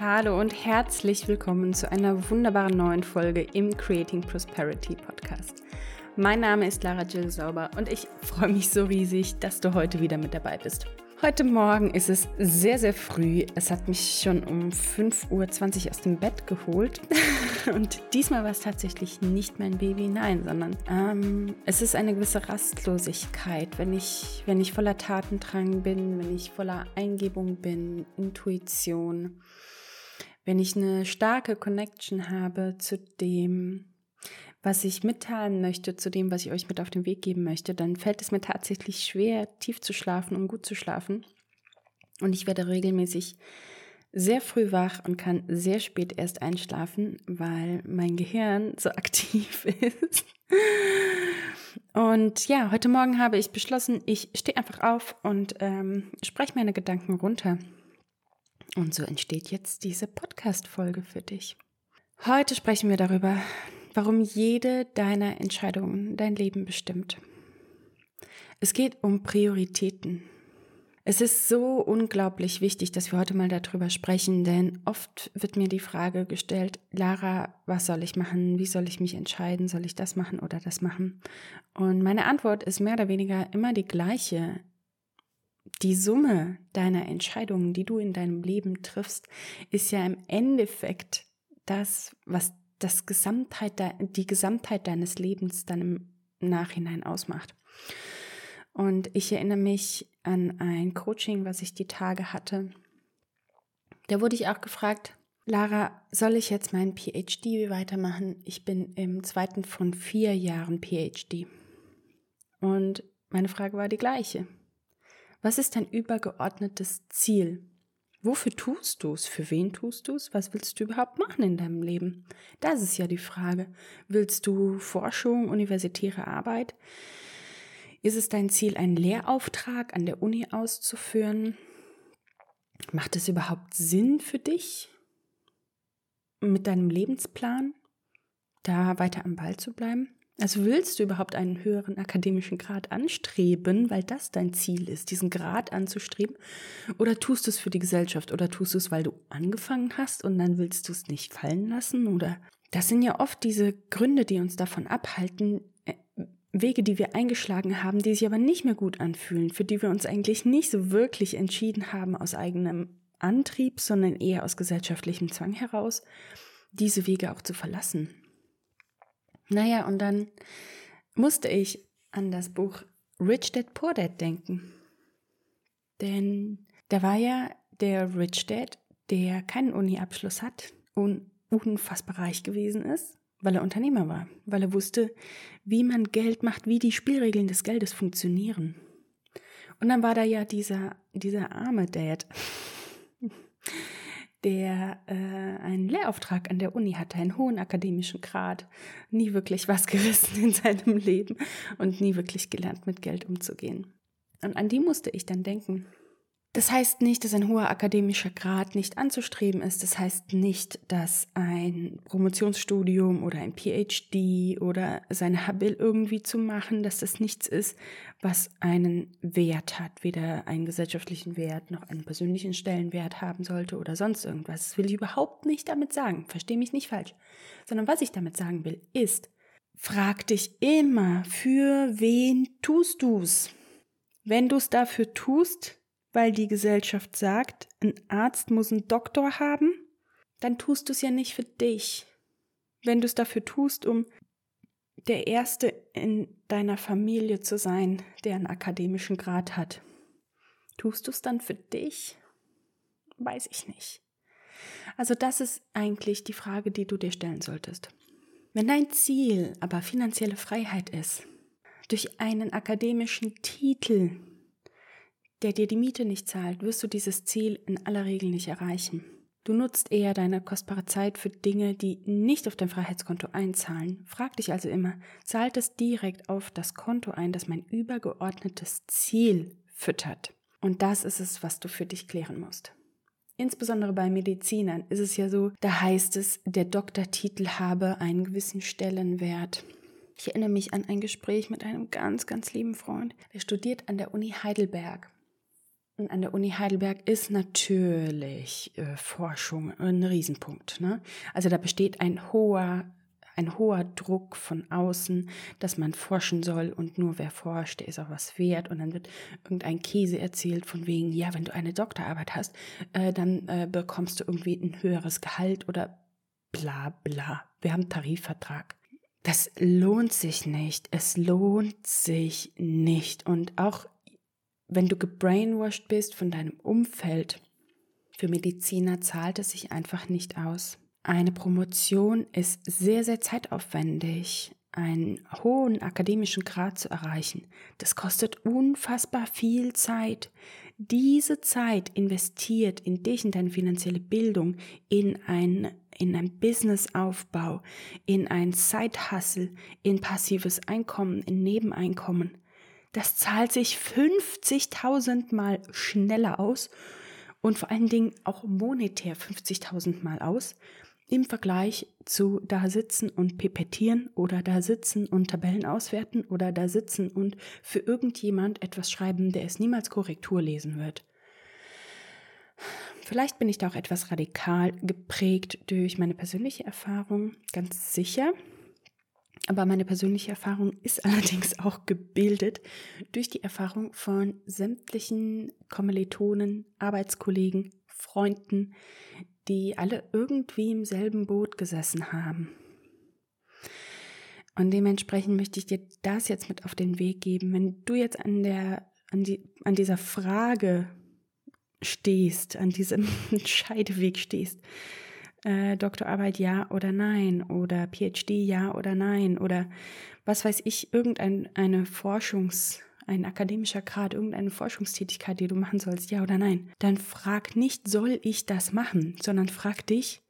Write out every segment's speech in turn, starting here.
Hallo und herzlich willkommen zu einer wunderbaren neuen Folge im Creating Prosperity Podcast. Mein Name ist Lara Jill Sauber und ich freue mich so riesig, dass du heute wieder mit dabei bist. Heute Morgen ist es sehr, sehr früh. Es hat mich schon um 5.20 Uhr aus dem Bett geholt. Und diesmal war es tatsächlich nicht mein Baby, nein, sondern ähm, es ist eine gewisse Rastlosigkeit, wenn ich, wenn ich voller Tatendrang bin, wenn ich voller Eingebung bin, Intuition, wenn ich eine starke Connection habe zu dem, was ich mitteilen möchte, zu dem, was ich euch mit auf den Weg geben möchte, dann fällt es mir tatsächlich schwer, tief zu schlafen und gut zu schlafen. Und ich werde regelmäßig sehr früh wach und kann sehr spät erst einschlafen, weil mein Gehirn so aktiv ist. Und ja, heute Morgen habe ich beschlossen, ich stehe einfach auf und ähm, spreche meine Gedanken runter. Und so entsteht jetzt diese Podcast-Folge für dich. Heute sprechen wir darüber, warum jede deiner Entscheidungen dein Leben bestimmt. Es geht um Prioritäten. Es ist so unglaublich wichtig, dass wir heute mal darüber sprechen, denn oft wird mir die Frage gestellt, Lara, was soll ich machen? Wie soll ich mich entscheiden? Soll ich das machen oder das machen? Und meine Antwort ist mehr oder weniger immer die gleiche. Die Summe deiner Entscheidungen, die du in deinem Leben triffst, ist ja im Endeffekt das, was das Gesamtheit, die Gesamtheit deines Lebens dann im Nachhinein ausmacht. Und ich erinnere mich an ein Coaching, was ich die Tage hatte. Da wurde ich auch gefragt, Lara, soll ich jetzt meinen PhD weitermachen? Ich bin im zweiten von vier Jahren PhD. Und meine Frage war die gleiche. Was ist dein übergeordnetes Ziel? Wofür tust du es? Für wen tust du es? Was willst du überhaupt machen in deinem Leben? Das ist ja die Frage. Willst du Forschung, universitäre Arbeit? Ist es dein Ziel, einen Lehrauftrag an der Uni auszuführen? Macht es überhaupt Sinn für dich, mit deinem Lebensplan da weiter am Ball zu bleiben? Also willst du überhaupt einen höheren akademischen Grad anstreben, weil das dein Ziel ist, diesen Grad anzustreben? Oder tust du es für die Gesellschaft? Oder tust du es, weil du angefangen hast und dann willst du es nicht fallen lassen? Oder das sind ja oft diese Gründe, die uns davon abhalten, äh, Wege, die wir eingeschlagen haben, die sich aber nicht mehr gut anfühlen, für die wir uns eigentlich nicht so wirklich entschieden haben aus eigenem Antrieb, sondern eher aus gesellschaftlichem Zwang heraus, diese Wege auch zu verlassen. Naja, und dann musste ich an das Buch Rich Dad Poor Dad denken. Denn da war ja der Rich Dad, der keinen Uni-Abschluss hat und unfassbar reich gewesen ist, weil er Unternehmer war, weil er wusste, wie man Geld macht, wie die Spielregeln des Geldes funktionieren. Und dann war da ja dieser, dieser arme Dad, der äh, einen Lehrauftrag an der Uni hatte, einen hohen akademischen Grad, nie wirklich was gerissen in seinem Leben und nie wirklich gelernt, mit Geld umzugehen. Und an die musste ich dann denken. Das heißt nicht, dass ein hoher akademischer Grad nicht anzustreben ist. Das heißt nicht, dass ein Promotionsstudium oder ein PhD oder sein Habil irgendwie zu machen, dass das nichts ist, was einen Wert hat, weder einen gesellschaftlichen Wert noch einen persönlichen Stellenwert haben sollte oder sonst irgendwas. Das will ich überhaupt nicht damit sagen. Versteh mich nicht falsch. Sondern was ich damit sagen will, ist, frag dich immer, für wen tust du's? Wenn du's dafür tust, weil die Gesellschaft sagt, ein Arzt muss einen Doktor haben, dann tust du es ja nicht für dich. Wenn du es dafür tust, um der Erste in deiner Familie zu sein, der einen akademischen Grad hat, tust du es dann für dich? Weiß ich nicht. Also das ist eigentlich die Frage, die du dir stellen solltest. Wenn dein Ziel aber finanzielle Freiheit ist, durch einen akademischen Titel der dir die Miete nicht zahlt, wirst du dieses Ziel in aller Regel nicht erreichen. Du nutzt eher deine kostbare Zeit für Dinge, die nicht auf dein Freiheitskonto einzahlen. Frag dich also immer, zahlt es direkt auf das Konto ein, das mein übergeordnetes Ziel füttert? Und das ist es, was du für dich klären musst. Insbesondere bei Medizinern ist es ja so, da heißt es, der Doktortitel habe einen gewissen Stellenwert. Ich erinnere mich an ein Gespräch mit einem ganz, ganz lieben Freund, der studiert an der Uni Heidelberg. Und an der Uni Heidelberg ist natürlich äh, Forschung ein Riesenpunkt. Ne? Also da besteht ein hoher, ein hoher Druck von außen, dass man forschen soll und nur wer forscht, der ist auch was wert. Und dann wird irgendein Käse erzählt von wegen, ja, wenn du eine Doktorarbeit hast, äh, dann äh, bekommst du irgendwie ein höheres Gehalt oder bla bla. Wir haben Tarifvertrag. Das lohnt sich nicht. Es lohnt sich nicht. Und auch wenn du gebrainwashed bist von deinem Umfeld, für Mediziner zahlt es sich einfach nicht aus. Eine Promotion ist sehr, sehr zeitaufwendig, einen hohen akademischen Grad zu erreichen. Das kostet unfassbar viel Zeit. Diese Zeit investiert in dich, in deine finanzielle Bildung, in ein, in ein Businessaufbau, in ein Side-Hustle, in passives Einkommen, in Nebeneinkommen. Das zahlt sich 50.000 Mal schneller aus und vor allen Dingen auch monetär 50.000 Mal aus im Vergleich zu da sitzen und pipettieren oder da sitzen und Tabellen auswerten oder da sitzen und für irgendjemand etwas schreiben, der es niemals Korrektur lesen wird. Vielleicht bin ich da auch etwas radikal geprägt durch meine persönliche Erfahrung, ganz sicher. Aber meine persönliche Erfahrung ist allerdings auch gebildet durch die Erfahrung von sämtlichen Kommilitonen, Arbeitskollegen, Freunden, die alle irgendwie im selben Boot gesessen haben. Und dementsprechend möchte ich dir das jetzt mit auf den Weg geben. Wenn du jetzt an der, an die, an dieser Frage stehst, an diesem Scheideweg stehst, äh, Doktorarbeit ja oder nein oder PhD ja oder nein oder was weiß ich, irgendeine Forschungs, ein akademischer Grad, irgendeine Forschungstätigkeit, die du machen sollst, ja oder nein, dann frag nicht, soll ich das machen, sondern frag dich,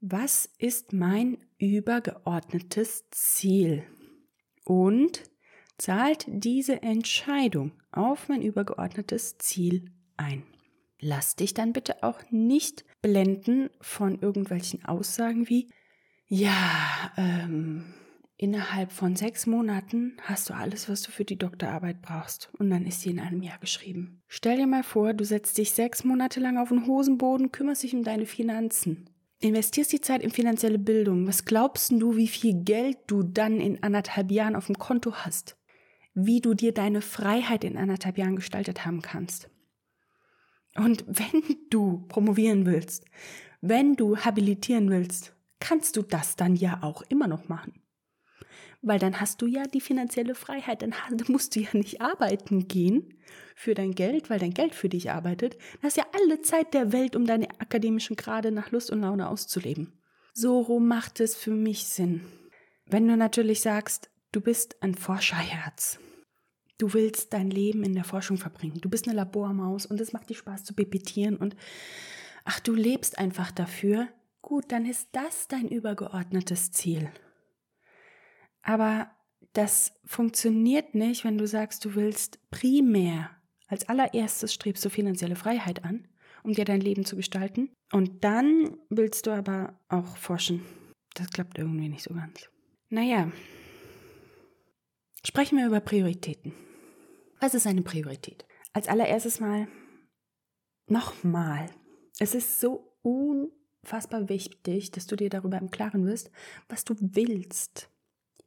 was ist mein übergeordnetes Ziel? Und zahlt diese Entscheidung auf mein übergeordnetes Ziel ein? Lass dich dann bitte auch nicht blenden von irgendwelchen Aussagen wie, ja, ähm, innerhalb von sechs Monaten hast du alles, was du für die Doktorarbeit brauchst. Und dann ist sie in einem Jahr geschrieben. Stell dir mal vor, du setzt dich sechs Monate lang auf den Hosenboden, kümmerst dich um deine Finanzen. Investierst die Zeit in finanzielle Bildung. Was glaubst du, wie viel Geld du dann in anderthalb Jahren auf dem Konto hast? Wie du dir deine Freiheit in anderthalb Jahren gestaltet haben kannst? Und wenn du promovieren willst, wenn du habilitieren willst, kannst du das dann ja auch immer noch machen weil dann hast du ja die finanzielle Freiheit, dann musst du ja nicht arbeiten gehen für dein Geld, weil dein Geld für dich arbeitet. Du hast ja alle Zeit der Welt, um deine akademischen Grade nach Lust und Laune auszuleben. So rum macht es für mich Sinn. Wenn du natürlich sagst, du bist ein Forscherherz, du willst dein Leben in der Forschung verbringen, du bist eine Labormaus und es macht dir Spaß zu pipettieren und ach, du lebst einfach dafür, gut, dann ist das dein übergeordnetes Ziel. Aber das funktioniert nicht, wenn du sagst, du willst primär als allererstes strebst du finanzielle Freiheit an, um dir dein Leben zu gestalten. Und dann willst du aber auch forschen. Das klappt irgendwie nicht so ganz. Naja, sprechen wir über Prioritäten. Was ist eine Priorität? Als allererstes mal, nochmal, es ist so unfassbar wichtig, dass du dir darüber im Klaren wirst, was du willst.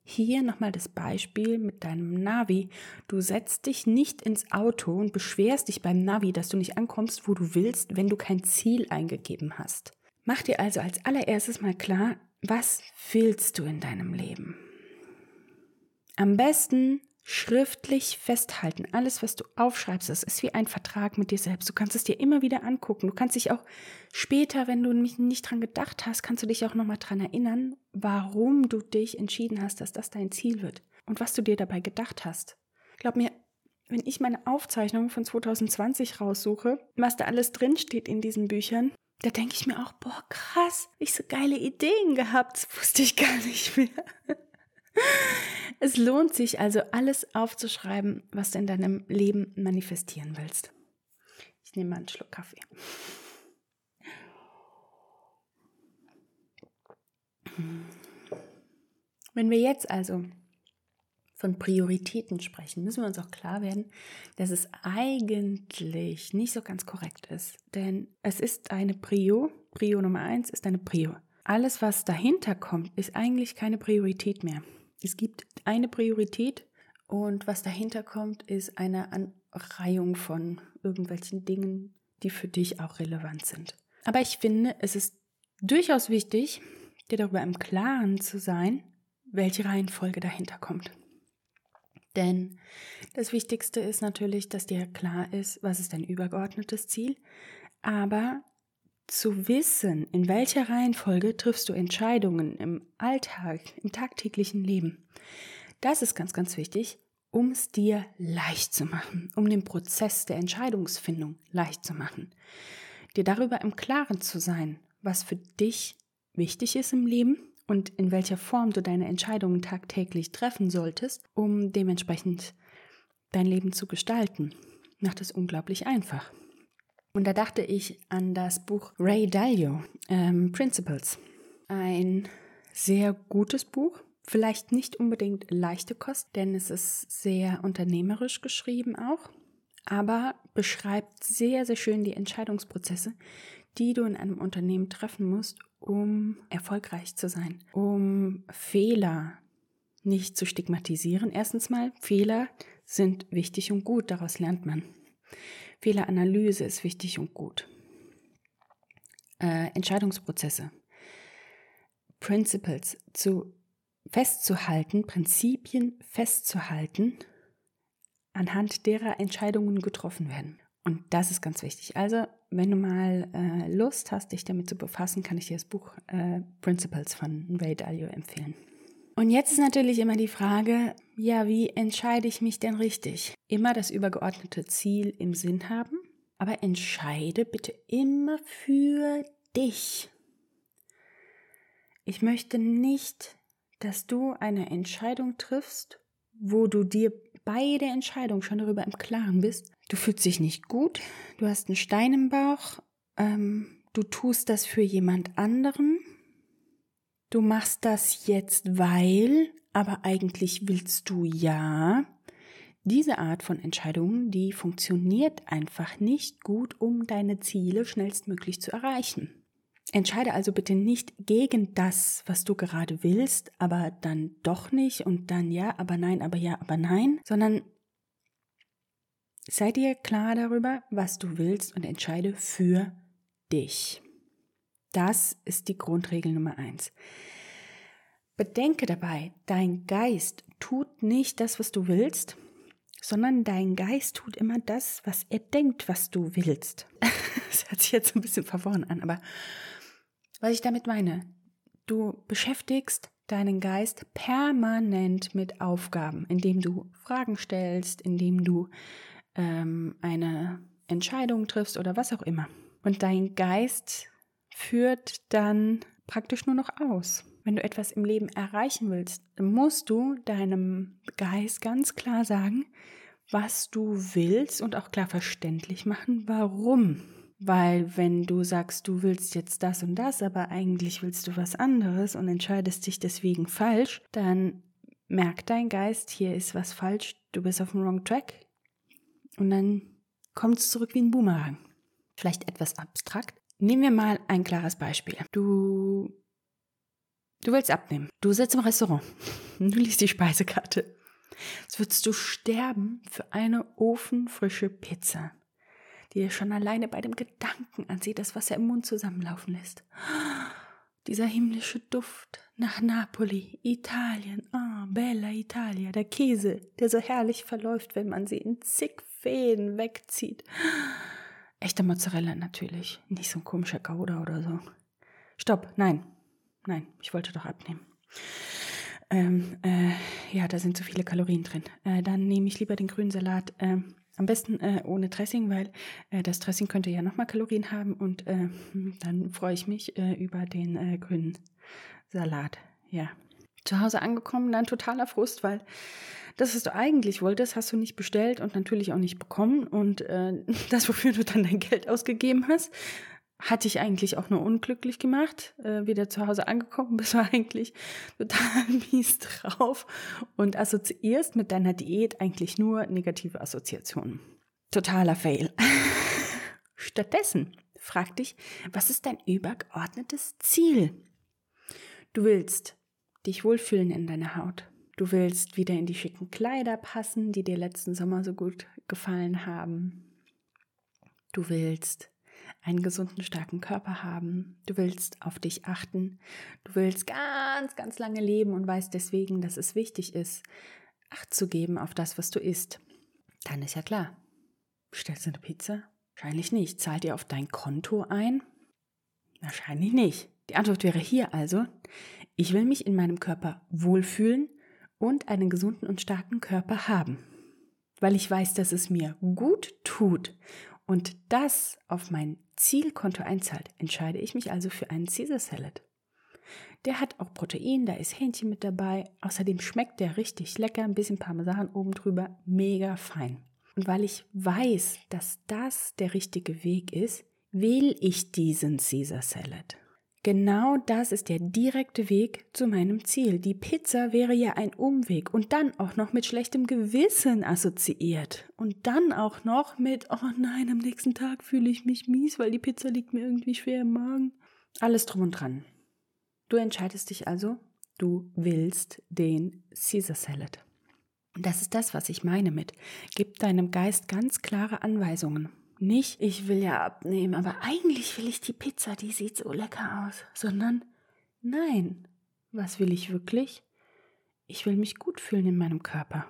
Hier nochmal das Beispiel mit deinem Navi. Du setzt dich nicht ins Auto und beschwerst dich beim Navi, dass du nicht ankommst, wo du willst, wenn du kein Ziel eingegeben hast. Mach dir also als allererstes mal klar, was willst du in deinem Leben? Am besten schriftlich festhalten. Alles, was du aufschreibst, das ist wie ein Vertrag mit dir selbst. Du kannst es dir immer wieder angucken. Du kannst dich auch später, wenn du nicht dran gedacht hast, kannst du dich auch nochmal dran erinnern, warum du dich entschieden hast, dass das dein Ziel wird und was du dir dabei gedacht hast. Glaub mir, wenn ich meine Aufzeichnung von 2020 raussuche, was da alles drinsteht in diesen Büchern, da denke ich mir auch, boah, krass, ich so geile Ideen gehabt, das wusste ich gar nicht mehr. Es lohnt sich also, alles aufzuschreiben, was du in deinem Leben manifestieren willst. Ich nehme mal einen Schluck Kaffee. Wenn wir jetzt also von Prioritäten sprechen, müssen wir uns auch klar werden, dass es eigentlich nicht so ganz korrekt ist. Denn es ist eine Prio, Prio Nummer eins ist eine Prio. Alles, was dahinter kommt, ist eigentlich keine Priorität mehr. Es gibt eine Priorität und was dahinter kommt, ist eine Anreihung von irgendwelchen Dingen, die für dich auch relevant sind. Aber ich finde, es ist durchaus wichtig, dir darüber im Klaren zu sein, welche Reihenfolge dahinter kommt. Denn das Wichtigste ist natürlich, dass dir klar ist, was ist dein übergeordnetes Ziel, aber zu wissen, in welcher Reihenfolge triffst du Entscheidungen im Alltag, im tagtäglichen Leben, das ist ganz, ganz wichtig, um es dir leicht zu machen, um den Prozess der Entscheidungsfindung leicht zu machen. Dir darüber im Klaren zu sein, was für dich wichtig ist im Leben und in welcher Form du deine Entscheidungen tagtäglich treffen solltest, um dementsprechend dein Leben zu gestalten, macht es unglaublich einfach. Und da dachte ich an das Buch Ray Dalio, ähm, Principles. Ein sehr gutes Buch, vielleicht nicht unbedingt leichte Kost, denn es ist sehr unternehmerisch geschrieben auch, aber beschreibt sehr, sehr schön die Entscheidungsprozesse, die du in einem Unternehmen treffen musst, um erfolgreich zu sein, um Fehler nicht zu stigmatisieren. Erstens mal, Fehler sind wichtig und gut, daraus lernt man. Fehleranalyse ist wichtig und gut. Äh, Entscheidungsprozesse, Principles zu festzuhalten, Prinzipien festzuhalten, anhand derer Entscheidungen getroffen werden. Und das ist ganz wichtig. Also, wenn du mal äh, Lust hast, dich damit zu befassen, kann ich dir das Buch äh, Principles von Ray Dalio empfehlen. Und jetzt ist natürlich immer die Frage, ja, wie entscheide ich mich denn richtig? Immer das übergeordnete Ziel im Sinn haben, aber entscheide bitte immer für dich. Ich möchte nicht, dass du eine Entscheidung triffst, wo du dir bei der Entscheidung schon darüber im Klaren bist, du fühlst dich nicht gut, du hast einen Stein im Bauch, ähm, du tust das für jemand anderen, du machst das jetzt, weil, aber eigentlich willst du ja. Diese Art von Entscheidungen, die funktioniert einfach nicht gut, um deine Ziele schnellstmöglich zu erreichen. Entscheide also bitte nicht gegen das, was du gerade willst, aber dann doch nicht und dann ja, aber nein, aber ja, aber nein, sondern sei dir klar darüber, was du willst und entscheide für dich. Das ist die Grundregel Nummer eins. Bedenke dabei, dein Geist tut nicht das, was du willst, sondern dein Geist tut immer das, was er denkt, was du willst. Das hört sich jetzt ein bisschen verworren an, aber was ich damit meine, du beschäftigst deinen Geist permanent mit Aufgaben, indem du Fragen stellst, indem du ähm, eine Entscheidung triffst oder was auch immer. Und dein Geist führt dann praktisch nur noch aus. Wenn du etwas im Leben erreichen willst, musst du deinem Geist ganz klar sagen, was du willst und auch klar verständlich machen, warum weil wenn du sagst, du willst jetzt das und das, aber eigentlich willst du was anderes und entscheidest dich deswegen falsch, dann merkt dein Geist, hier ist was falsch, du bist auf dem wrong track. Und dann kommt es zurück wie ein Boomerang. Vielleicht etwas abstrakt. Nehmen wir mal ein klares Beispiel. Du, du willst abnehmen. Du sitzt im Restaurant. Du liest die Speisekarte. Jetzt würdest du sterben für eine ofenfrische Pizza die er schon alleine bei dem Gedanken an sie das Wasser im Mund zusammenlaufen lässt. Dieser himmlische Duft nach Napoli, Italien, ah, oh, bella Italia, der Käse, der so herrlich verläuft, wenn man sie in zig Fäden wegzieht. Echter Mozzarella natürlich, nicht so ein komischer Gouda oder so. Stopp, nein, nein, ich wollte doch abnehmen. Ähm, äh, ja, da sind zu viele Kalorien drin. Äh, dann nehme ich lieber den grünen Salat. Ähm, am besten äh, ohne Dressing, weil äh, das Dressing könnte ja nochmal Kalorien haben und äh, dann freue ich mich äh, über den äh, grünen Salat. Ja. Zu Hause angekommen, dann totaler Frust, weil das, was du eigentlich wolltest, hast du nicht bestellt und natürlich auch nicht bekommen. Und äh, das, wofür du dann dein Geld ausgegeben hast, hat dich eigentlich auch nur unglücklich gemacht. Äh, wieder zu Hause angekommen bist du eigentlich total mies drauf und assoziierst mit deiner Diät eigentlich nur negative Assoziationen. Totaler Fail. Stattdessen frag dich, was ist dein übergeordnetes Ziel? Du willst dich wohlfühlen in deiner Haut. Du willst wieder in die schicken Kleider passen, die dir letzten Sommer so gut gefallen haben. Du willst einen gesunden, starken Körper haben. Du willst auf dich achten. Du willst ganz, ganz lange leben und weißt deswegen, dass es wichtig ist, Acht zu geben auf das, was du isst. Dann ist ja klar. Bestellst du eine Pizza? Wahrscheinlich nicht. Zahlt ihr auf dein Konto ein? Wahrscheinlich nicht. Die Antwort wäre hier also, ich will mich in meinem Körper wohlfühlen und einen gesunden und starken Körper haben. Weil ich weiß, dass es mir gut tut und das auf mein Zielkonto einzahlt, entscheide ich mich also für einen Caesar Salad. Der hat auch Protein, da ist Hähnchen mit dabei. Außerdem schmeckt der richtig lecker, ein bisschen Parmesan oben drüber, mega fein. Und weil ich weiß, dass das der richtige Weg ist, wähle ich diesen Caesar Salad. Genau das ist der direkte Weg zu meinem Ziel. Die Pizza wäre ja ein Umweg und dann auch noch mit schlechtem Gewissen assoziiert. Und dann auch noch mit, oh nein, am nächsten Tag fühle ich mich mies, weil die Pizza liegt mir irgendwie schwer im Magen. Alles drum und dran. Du entscheidest dich also, du willst den Caesar Salad. Und das ist das, was ich meine mit, gib deinem Geist ganz klare Anweisungen. Nicht, ich will ja abnehmen, aber eigentlich will ich die Pizza, die sieht so lecker aus, sondern nein, was will ich wirklich? Ich will mich gut fühlen in meinem Körper.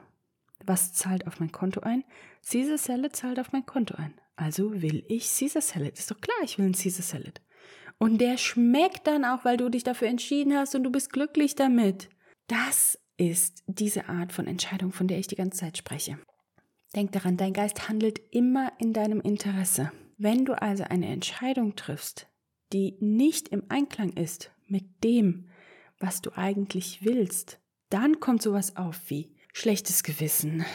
Was zahlt auf mein Konto ein? Caesar Salad zahlt auf mein Konto ein. Also will ich Caesar Salad. Ist doch klar, ich will einen Caesar Salad. Und der schmeckt dann auch, weil du dich dafür entschieden hast und du bist glücklich damit. Das ist diese Art von Entscheidung, von der ich die ganze Zeit spreche. Denk daran, dein Geist handelt immer in deinem Interesse. Wenn du also eine Entscheidung triffst, die nicht im Einklang ist mit dem, was du eigentlich willst, dann kommt sowas auf wie schlechtes Gewissen.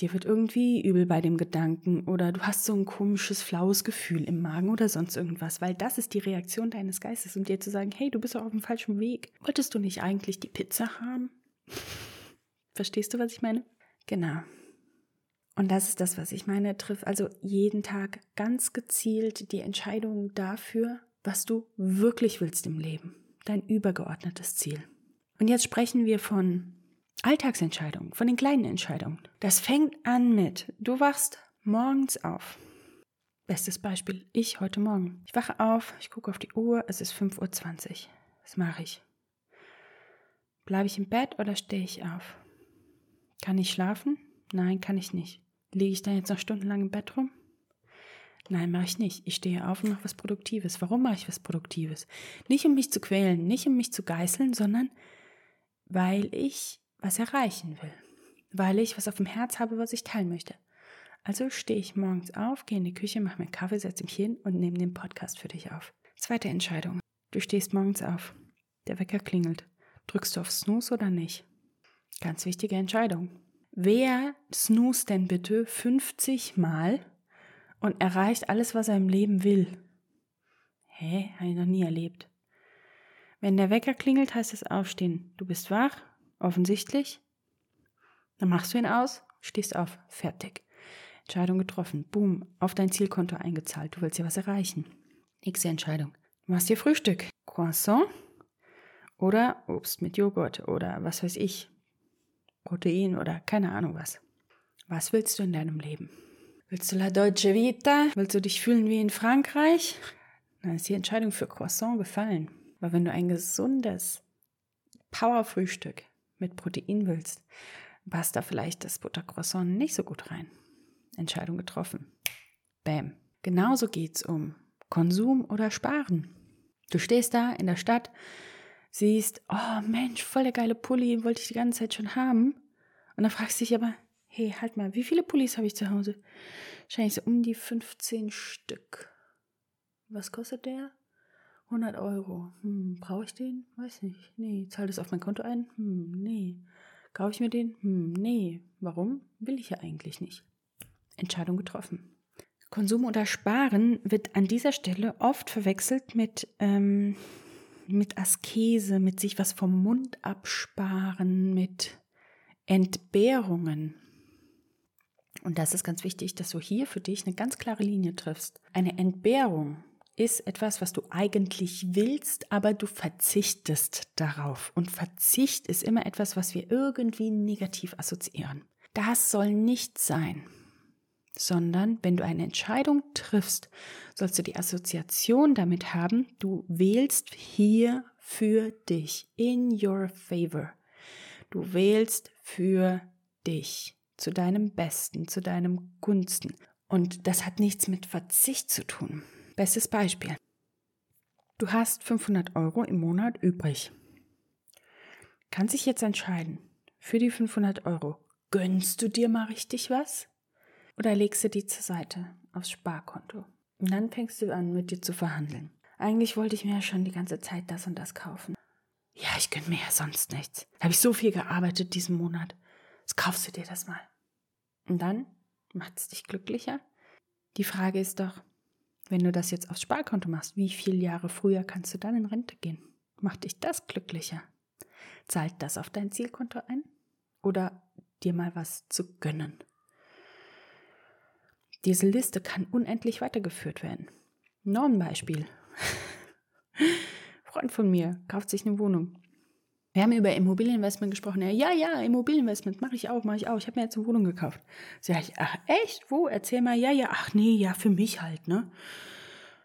Dir wird irgendwie übel bei dem Gedanken oder du hast so ein komisches, flaues Gefühl im Magen oder sonst irgendwas, weil das ist die Reaktion deines Geistes, um dir zu sagen, hey, du bist doch auf dem falschen Weg. Wolltest du nicht eigentlich die Pizza haben? Verstehst du, was ich meine? Genau. Und das ist das, was ich meine. Triff also jeden Tag ganz gezielt die Entscheidung dafür, was du wirklich willst im Leben. Dein übergeordnetes Ziel. Und jetzt sprechen wir von Alltagsentscheidungen, von den kleinen Entscheidungen. Das fängt an mit, du wachst morgens auf. Bestes Beispiel, ich heute Morgen. Ich wache auf, ich gucke auf die Uhr, es ist 5.20 Uhr. Was mache ich? Bleibe ich im Bett oder stehe ich auf? Kann ich schlafen? Nein, kann ich nicht. Liege ich dann jetzt noch stundenlang im Bett rum? Nein, mache ich nicht. Ich stehe auf und mache was Produktives. Warum mache ich was Produktives? Nicht um mich zu quälen, nicht um mich zu geißeln, sondern weil ich was erreichen will. Weil ich was auf dem Herz habe, was ich teilen möchte. Also stehe ich morgens auf, gehe in die Küche, mache mir einen Kaffee, setze mich hin und nehme den Podcast für dich auf. Zweite Entscheidung. Du stehst morgens auf. Der Wecker klingelt. Drückst du auf Snooze oder nicht? Ganz wichtige Entscheidung. Wer snoost denn bitte 50 Mal und erreicht alles, was er im Leben will? Hä? Habe ich noch nie erlebt. Wenn der Wecker klingelt, heißt es aufstehen. Du bist wach, offensichtlich. Dann machst du ihn aus, stehst auf, fertig. Entscheidung getroffen. Boom, auf dein Zielkonto eingezahlt. Du willst ja was erreichen. Nächste Entscheidung. Du machst dir Frühstück. Croissant oder Obst mit Joghurt oder was weiß ich. Protein oder keine Ahnung was. Was willst du in deinem Leben? Willst du la Deutsche Vita? Willst du dich fühlen wie in Frankreich? Dann ist die Entscheidung für Croissant gefallen. Weil wenn du ein gesundes Power-Frühstück mit Protein willst, passt da vielleicht das Buttercroissant nicht so gut rein. Entscheidung getroffen. Bam. Genauso geht's um Konsum oder Sparen. Du stehst da in der Stadt, siehst, oh Mensch, voll der geile Pulli, wollte ich die ganze Zeit schon haben. Und dann fragst du dich aber, hey, halt mal, wie viele Pullis habe ich zu Hause? Wahrscheinlich so um die 15 Stück. Was kostet der? 100 Euro. Hm, brauche ich den? Weiß nicht. Nee. Zahl das auf mein Konto ein? Hm, nee. Kaufe ich mir den? Hm, nee. Warum? Will ich ja eigentlich nicht. Entscheidung getroffen. Konsum oder Sparen wird an dieser Stelle oft verwechselt mit, ähm, mit Askese, mit sich was vom Mund absparen, mit Entbehrungen. Und das ist ganz wichtig, dass du hier für dich eine ganz klare Linie triffst. Eine Entbehrung ist etwas, was du eigentlich willst, aber du verzichtest darauf. Und Verzicht ist immer etwas, was wir irgendwie negativ assoziieren. Das soll nicht sein, sondern wenn du eine Entscheidung triffst, sollst du die Assoziation damit haben, du wählst hier für dich, in your favor. Du wählst für dich, zu deinem Besten, zu deinem Gunsten. Und das hat nichts mit Verzicht zu tun. Bestes Beispiel. Du hast 500 Euro im Monat übrig. Kannst dich jetzt entscheiden, für die 500 Euro, gönnst du dir mal richtig was? Oder legst du die zur Seite aufs Sparkonto? Und dann fängst du an, mit dir zu verhandeln. Eigentlich wollte ich mir ja schon die ganze Zeit das und das kaufen. Ja, ich gönn mir ja sonst nichts. Da habe ich so viel gearbeitet diesen Monat. Jetzt kaufst du dir das mal. Und dann macht es dich glücklicher? Die Frage ist doch, wenn du das jetzt aufs Sparkonto machst, wie viele Jahre früher kannst du dann in Rente gehen? Macht dich das glücklicher? Zahlt das auf dein Zielkonto ein? Oder dir mal was zu gönnen? Diese Liste kann unendlich weitergeführt werden. Noch ein Beispiel. Freund von mir kauft sich eine Wohnung. Wir haben über Immobilieninvestment gesprochen. Ja, ja, Immobilieninvestment mache ich auch, mache ich auch. Ich habe mir jetzt eine Wohnung gekauft. Sag ich, ach echt? Wo? Erzähl mal. Ja, ja, ach nee, ja, für mich halt, ne?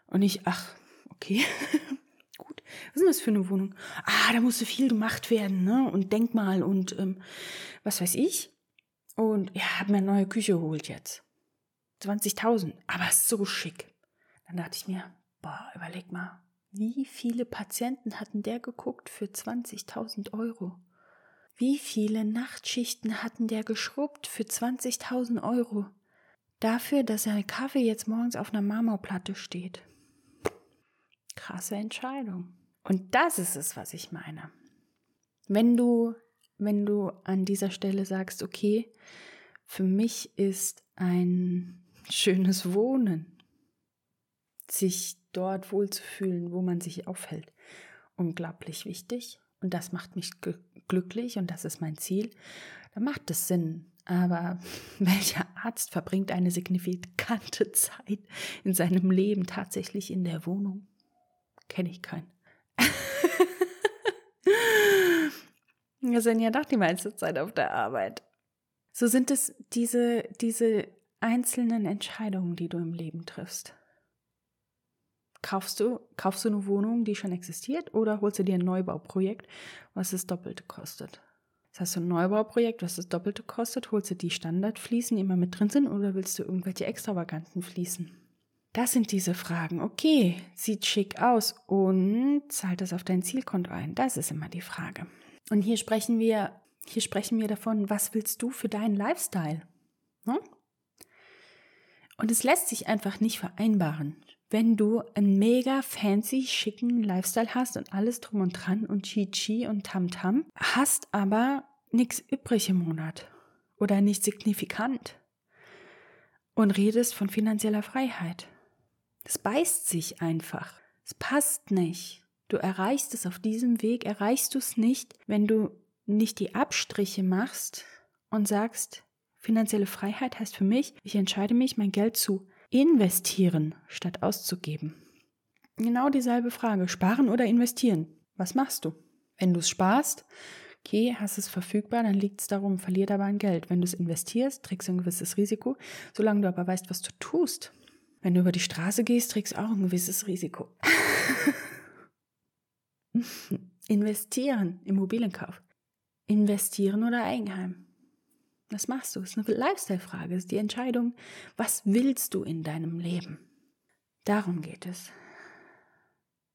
Und ich, ach, okay. Gut. Was ist denn das für eine Wohnung? Ah, da musste viel gemacht werden, ne? Und Denkmal und ähm, was weiß ich. Und ja, habe mir eine neue Küche geholt jetzt. 20.000. Aber so schick. Dann dachte ich mir, boah, überleg mal, wie viele Patienten hatten der geguckt für 20.000 Euro? Wie viele Nachtschichten hatten der geschrubbt für 20.000 Euro? Dafür, dass sein Kaffee jetzt morgens auf einer Marmorplatte steht. Krasse Entscheidung. Und das ist es, was ich meine. Wenn du, wenn du an dieser Stelle sagst, okay, für mich ist ein schönes Wohnen, sich dort wohlzufühlen, wo man sich aufhält. Unglaublich wichtig und das macht mich glücklich und das ist mein Ziel. Da macht es Sinn. Aber welcher Arzt verbringt eine signifikante Zeit in seinem Leben tatsächlich in der Wohnung? Kenne ich keinen. Wir sind ja doch die meiste Zeit auf der Arbeit. So sind es diese, diese einzelnen Entscheidungen, die du im Leben triffst. Kaufst du, kaufst du eine Wohnung, die schon existiert, oder holst du dir ein Neubauprojekt, was das Doppelte kostet? Das heißt, ein Neubauprojekt, was das Doppelte kostet, holst du die Standardfliesen, die immer mit drin sind, oder willst du irgendwelche extravaganten Fliesen? Das sind diese Fragen. Okay, sieht schick aus und zahlt das auf dein Zielkonto ein? Das ist immer die Frage. Und hier sprechen wir, hier sprechen wir davon, was willst du für deinen Lifestyle? Hm? Und es lässt sich einfach nicht vereinbaren wenn du einen mega fancy, schicken Lifestyle hast und alles drum und dran und Chi-Chi und Tam-Tam, hast aber nichts übrig im Monat oder nicht signifikant und redest von finanzieller Freiheit. Es beißt sich einfach. Es passt nicht. Du erreichst es auf diesem Weg, erreichst du es nicht, wenn du nicht die Abstriche machst und sagst, finanzielle Freiheit heißt für mich, ich entscheide mich, mein Geld zu investieren statt auszugeben. Genau dieselbe Frage. Sparen oder investieren? Was machst du? Wenn du es sparst, okay, hast es verfügbar, dann liegt es darum, verliert aber ein Geld. Wenn du es investierst, trägst du ein gewisses Risiko. Solange du aber weißt, was du tust. Wenn du über die Straße gehst, trägst du auch ein gewisses Risiko. Investieren, Immobilienkauf. Investieren oder Eigenheim. Was machst du? Es ist eine Lifestyle-Frage. Es ist die Entscheidung, was willst du in deinem Leben? Darum geht es.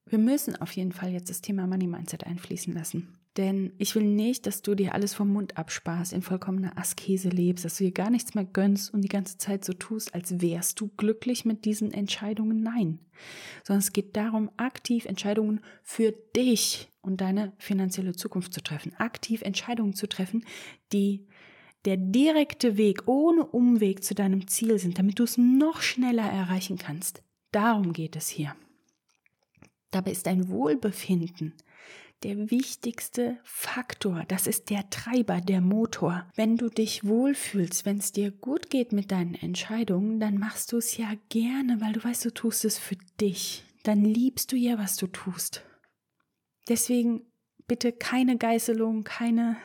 Wir müssen auf jeden Fall jetzt das Thema Money Mindset einfließen lassen. Denn ich will nicht, dass du dir alles vom Mund absparst, in vollkommener Askese lebst, dass du dir gar nichts mehr gönnst und die ganze Zeit so tust, als wärst du glücklich mit diesen Entscheidungen. Nein. Sondern es geht darum, aktiv Entscheidungen für dich und deine finanzielle Zukunft zu treffen. Aktiv Entscheidungen zu treffen, die der direkte Weg ohne Umweg zu deinem Ziel sind, damit du es noch schneller erreichen kannst. Darum geht es hier. Dabei ist dein Wohlbefinden der wichtigste Faktor. Das ist der Treiber, der Motor. Wenn du dich wohlfühlst, wenn es dir gut geht mit deinen Entscheidungen, dann machst du es ja gerne, weil du weißt, du tust es für dich. Dann liebst du ja, was du tust. Deswegen bitte keine Geißelung, keine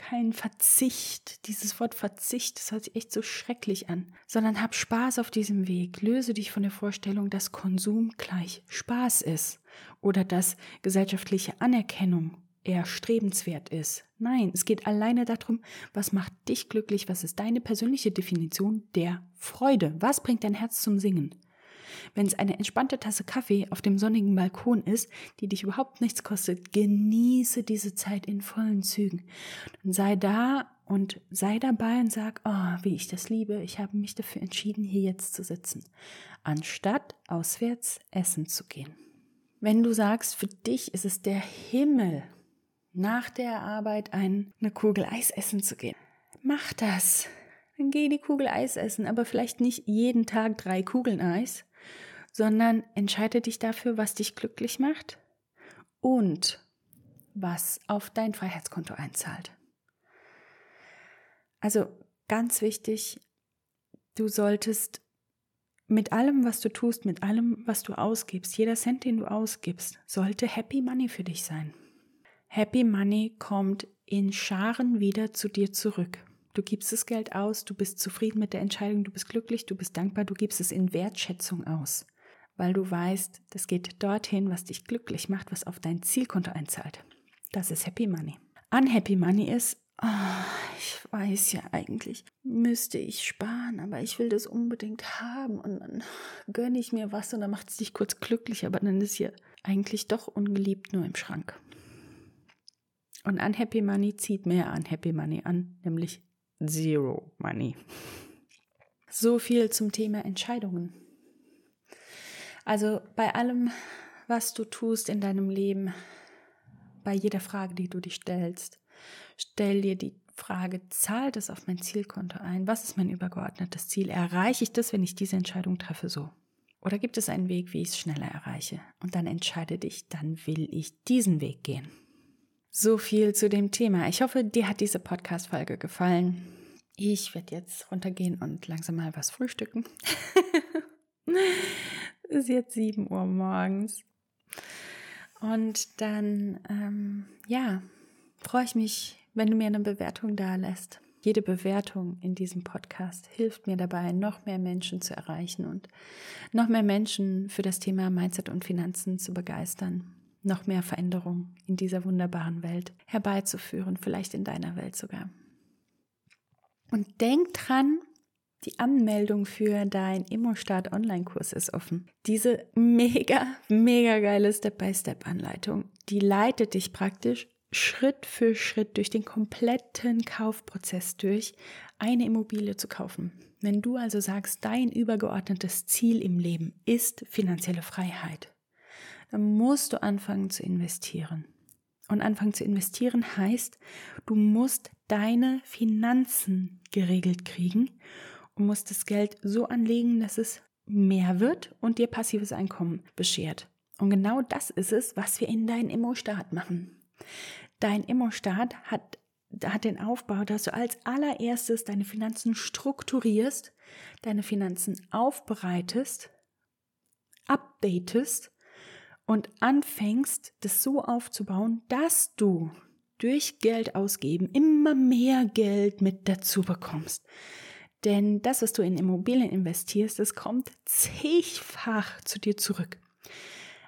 kein Verzicht, dieses Wort Verzicht, das hört sich echt so schrecklich an, sondern hab Spaß auf diesem Weg. Löse dich von der Vorstellung, dass Konsum gleich Spaß ist oder dass gesellschaftliche Anerkennung eher strebenswert ist. Nein, es geht alleine darum, was macht dich glücklich, was ist deine persönliche Definition der Freude, was bringt dein Herz zum Singen. Wenn es eine entspannte Tasse Kaffee auf dem sonnigen Balkon ist, die dich überhaupt nichts kostet, genieße diese Zeit in vollen Zügen. Dann sei da und sei dabei und sag, oh, wie ich das liebe, ich habe mich dafür entschieden, hier jetzt zu sitzen, anstatt auswärts essen zu gehen. Wenn du sagst, für dich ist es der Himmel, nach der Arbeit eine Kugel Eis essen zu gehen, mach das. Dann geh die Kugel Eis essen, aber vielleicht nicht jeden Tag drei Kugeln Eis, sondern entscheide dich dafür, was dich glücklich macht und was auf dein Freiheitskonto einzahlt. Also ganz wichtig, du solltest mit allem, was du tust, mit allem, was du ausgibst, jeder Cent, den du ausgibst, sollte Happy Money für dich sein. Happy Money kommt in Scharen wieder zu dir zurück. Du gibst das Geld aus, du bist zufrieden mit der Entscheidung, du bist glücklich, du bist dankbar, du gibst es in Wertschätzung aus weil du weißt, das geht dorthin, was dich glücklich macht, was auf dein Zielkonto einzahlt. Das ist Happy Money. Unhappy Money ist, oh, ich weiß ja eigentlich, müsste ich sparen, aber ich will das unbedingt haben und dann gönne ich mir was und dann macht es dich kurz glücklich, aber dann ist hier eigentlich doch ungeliebt nur im Schrank. Und Unhappy Money zieht mehr Unhappy Money an, nämlich Zero Money. So viel zum Thema Entscheidungen. Also bei allem, was du tust in deinem Leben, bei jeder Frage, die du dich stellst, stell dir die Frage, zahlt es auf mein Zielkonto ein? Was ist mein übergeordnetes Ziel? Erreiche ich das, wenn ich diese Entscheidung treffe, so? Oder gibt es einen Weg, wie ich es schneller erreiche? Und dann entscheide dich, dann will ich diesen Weg gehen. So viel zu dem Thema. Ich hoffe, dir hat diese Podcast-Folge gefallen. Ich werde jetzt runtergehen und langsam mal was frühstücken. ist jetzt 7 Uhr morgens. Und dann, ähm, ja, freue ich mich, wenn du mir eine Bewertung da lässt. Jede Bewertung in diesem Podcast hilft mir dabei, noch mehr Menschen zu erreichen und noch mehr Menschen für das Thema Mindset und Finanzen zu begeistern, noch mehr Veränderung in dieser wunderbaren Welt herbeizuführen, vielleicht in deiner Welt sogar. Und denk dran, die Anmeldung für dein Immostart Online-Kurs ist offen. Diese mega, mega geile Step-by-Step-Anleitung, die leitet dich praktisch Schritt für Schritt durch den kompletten Kaufprozess durch, eine Immobilie zu kaufen. Wenn du also sagst, dein übergeordnetes Ziel im Leben ist finanzielle Freiheit, dann musst du anfangen zu investieren. Und anfangen zu investieren heißt, du musst deine Finanzen geregelt kriegen musst das Geld so anlegen, dass es mehr wird und dir passives Einkommen beschert. Und genau das ist es, was wir in deinem Immo-Start machen. Dein Immo-Start hat, hat den Aufbau, dass du als allererstes deine Finanzen strukturierst, deine Finanzen aufbereitest, updatest und anfängst, das so aufzubauen, dass du durch Geld ausgeben immer mehr Geld mit dazu bekommst. Denn das, was du in Immobilien investierst, das kommt zigfach zu dir zurück.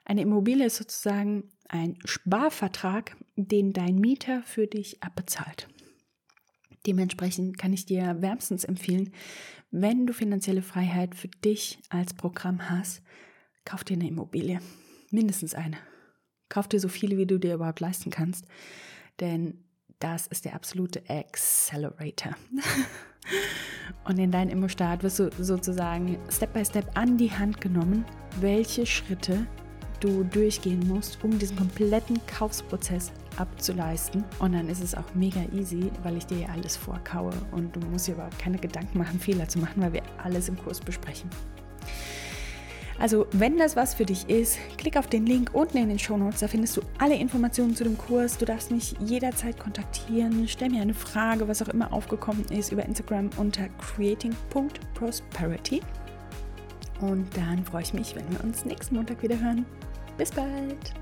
Eine Immobilie ist sozusagen ein Sparvertrag, den dein Mieter für dich abbezahlt. Dementsprechend kann ich dir wärmstens empfehlen, wenn du finanzielle Freiheit für dich als Programm hast, kauf dir eine Immobilie. Mindestens eine. Kauf dir so viele, wie du dir überhaupt leisten kannst. Denn das ist der absolute Accelerator. Und in deinem Immostart wirst du sozusagen Step by Step an die Hand genommen, welche Schritte du durchgehen musst, um diesen kompletten Kaufsprozess abzuleisten. Und dann ist es auch mega easy, weil ich dir alles vorkaue und du musst dir überhaupt keine Gedanken machen, Fehler zu machen, weil wir alles im Kurs besprechen. Also, wenn das was für dich ist, klick auf den Link unten in den Show Notes. Da findest du alle Informationen zu dem Kurs. Du darfst mich jederzeit kontaktieren. Stell mir eine Frage, was auch immer aufgekommen ist, über Instagram unter creating.prosperity. Und dann freue ich mich, wenn wir uns nächsten Montag wieder hören. Bis bald!